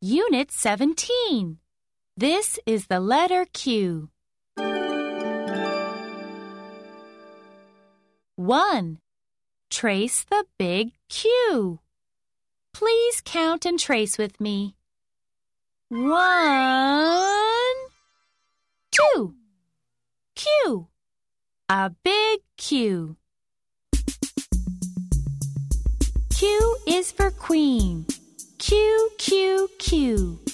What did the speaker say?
Unit 17. This is the letter Q. 1. Trace the big Q. Please count and trace with me. One, two. Q. A big Q. Q is for queen. Q.